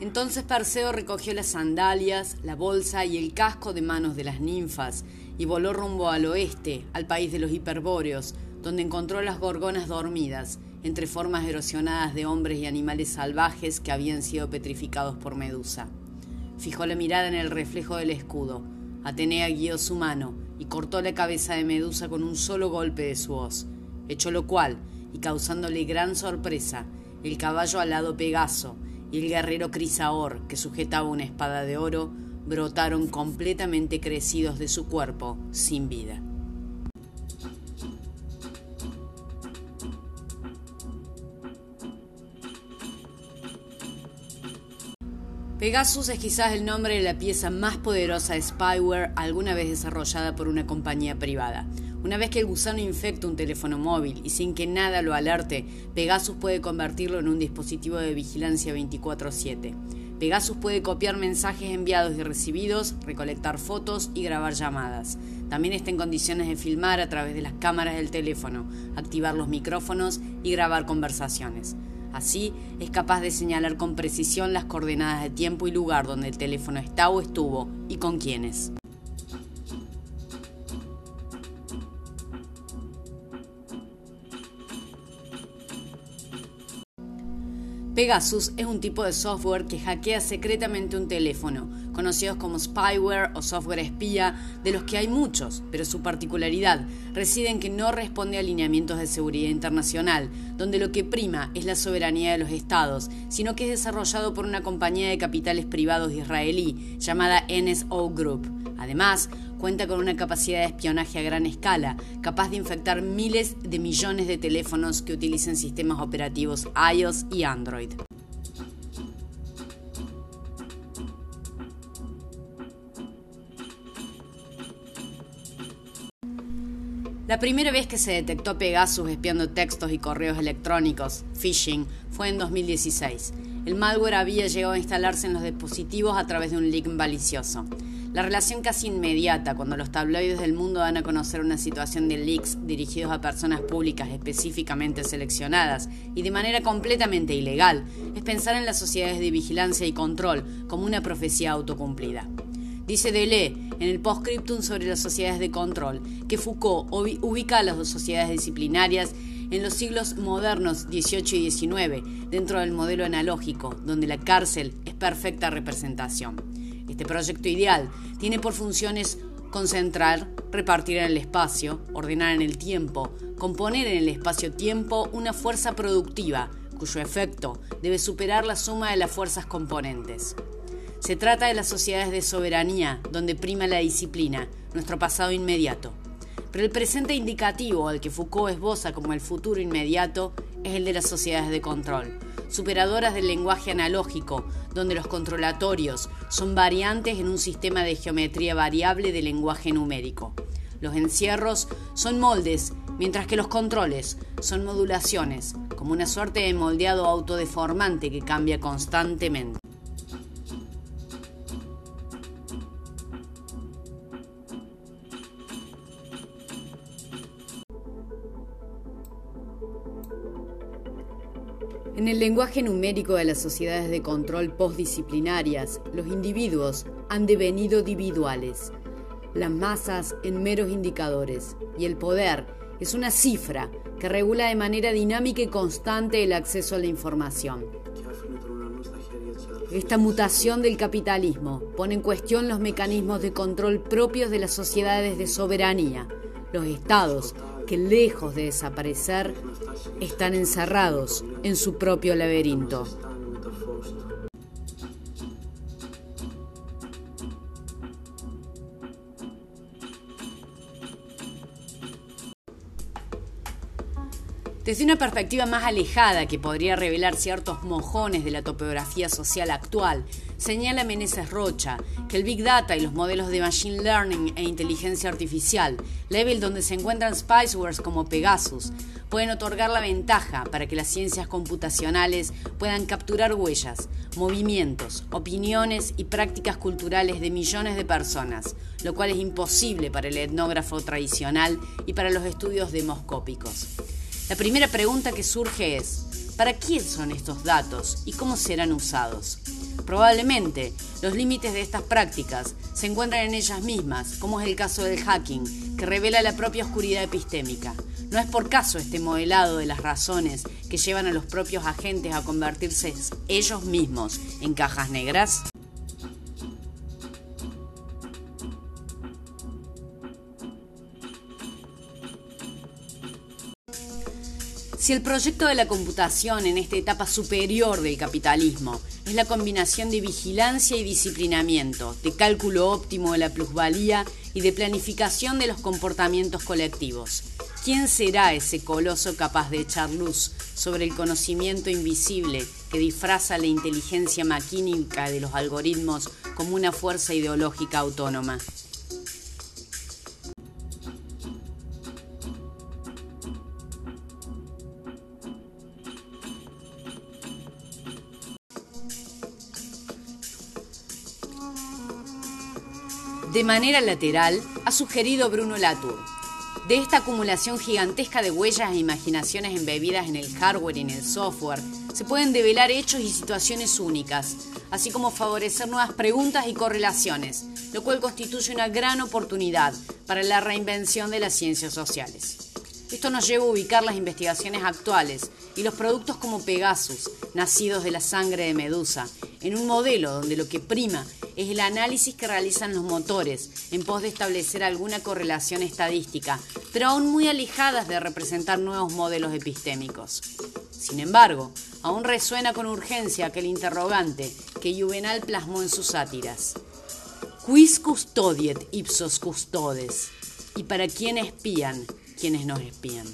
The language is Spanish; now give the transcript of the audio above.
Entonces Perseo recogió las sandalias, la bolsa y el casco de manos de las ninfas y voló rumbo al oeste, al país de los hiperbóreos, donde encontró las gorgonas dormidas, entre formas erosionadas de hombres y animales salvajes que habían sido petrificados por Medusa. Fijó la mirada en el reflejo del escudo. Atenea guió su mano y cortó la cabeza de Medusa con un solo golpe de su hoz, hecho lo cual, y causándole gran sorpresa, el caballo alado Pegaso y el guerrero Crisaor, que sujetaba una espada de oro, brotaron completamente crecidos de su cuerpo, sin vida. Pegasus es quizás el nombre de la pieza más poderosa de spyware alguna vez desarrollada por una compañía privada. Una vez que el gusano infecta un teléfono móvil y sin que nada lo alerte, Pegasus puede convertirlo en un dispositivo de vigilancia 24/7. Pegasus puede copiar mensajes enviados y recibidos, recolectar fotos y grabar llamadas. También está en condiciones de filmar a través de las cámaras del teléfono, activar los micrófonos y grabar conversaciones. Así, es capaz de señalar con precisión las coordenadas de tiempo y lugar donde el teléfono está o estuvo y con quiénes. Pegasus es un tipo de software que hackea secretamente un teléfono, conocidos como spyware o software espía, de los que hay muchos, pero su particularidad reside en que no responde a lineamientos de seguridad internacional, donde lo que prima es la soberanía de los estados, sino que es desarrollado por una compañía de capitales privados israelí llamada NSO Group. Además, cuenta con una capacidad de espionaje a gran escala, capaz de infectar miles de millones de teléfonos que utilicen sistemas operativos iOS y Android. La primera vez que se detectó Pegasus espiando textos y correos electrónicos, phishing, fue en 2016. El malware había llegado a instalarse en los dispositivos a través de un link malicioso. La relación casi inmediata cuando los tabloides del mundo dan a conocer una situación de leaks dirigidos a personas públicas específicamente seleccionadas y de manera completamente ilegal es pensar en las sociedades de vigilancia y control como una profecía autocumplida. Dice Deleuze en el postscriptum sobre las sociedades de control que Foucault ubica a las sociedades disciplinarias en los siglos modernos XVIII y XIX, dentro del modelo analógico, donde la cárcel es perfecta representación. Este proyecto ideal tiene por funciones concentrar, repartir en el espacio, ordenar en el tiempo, componer en el espacio-tiempo una fuerza productiva, cuyo efecto debe superar la suma de las fuerzas componentes. Se trata de las sociedades de soberanía, donde prima la disciplina, nuestro pasado inmediato. Pero el presente indicativo al que Foucault esboza como el futuro inmediato es el de las sociedades de control, superadoras del lenguaje analógico, donde los controlatorios son variantes en un sistema de geometría variable de lenguaje numérico. Los encierros son moldes, mientras que los controles son modulaciones, como una suerte de moldeado autodeformante que cambia constantemente. En el lenguaje numérico de las sociedades de control postdisciplinarias, los individuos han devenido individuales, las masas en meros indicadores, y el poder es una cifra que regula de manera dinámica y constante el acceso a la información. Esta mutación del capitalismo pone en cuestión los mecanismos de control propios de las sociedades de soberanía, los estados que lejos de desaparecer, están encerrados en su propio laberinto. Desde una perspectiva más alejada que podría revelar ciertos mojones de la topografía social actual, señala Meneses Rocha que el Big Data y los modelos de Machine Learning e inteligencia artificial, level donde se encuentran spicewares como Pegasus, pueden otorgar la ventaja para que las ciencias computacionales puedan capturar huellas, movimientos, opiniones y prácticas culturales de millones de personas, lo cual es imposible para el etnógrafo tradicional y para los estudios demoscópicos. La primera pregunta que surge es, ¿para quién son estos datos y cómo serán usados? Probablemente los límites de estas prácticas se encuentran en ellas mismas, como es el caso del hacking, que revela la propia oscuridad epistémica. No es por caso este modelado de las razones que llevan a los propios agentes a convertirse ellos mismos en cajas negras. Si el proyecto de la computación en esta etapa superior del capitalismo es la combinación de vigilancia y disciplinamiento, de cálculo óptimo de la plusvalía y de planificación de los comportamientos colectivos, ¿quién será ese coloso capaz de echar luz sobre el conocimiento invisible que disfraza la inteligencia maquínica de los algoritmos como una fuerza ideológica autónoma? De manera lateral, ha sugerido Bruno Latour. De esta acumulación gigantesca de huellas e imaginaciones embebidas en el hardware y en el software, se pueden develar hechos y situaciones únicas, así como favorecer nuevas preguntas y correlaciones, lo cual constituye una gran oportunidad para la reinvención de las ciencias sociales. Esto nos lleva a ubicar las investigaciones actuales y los productos como Pegasus, nacidos de la sangre de Medusa, en un modelo donde lo que prima es el análisis que realizan los motores en pos de establecer alguna correlación estadística, pero aún muy alejadas de representar nuevos modelos epistémicos. Sin embargo, aún resuena con urgencia aquel interrogante que Juvenal plasmó en sus sátiras. Quis custodiet ipsos custodes? ¿Y para quién espían quienes nos espían?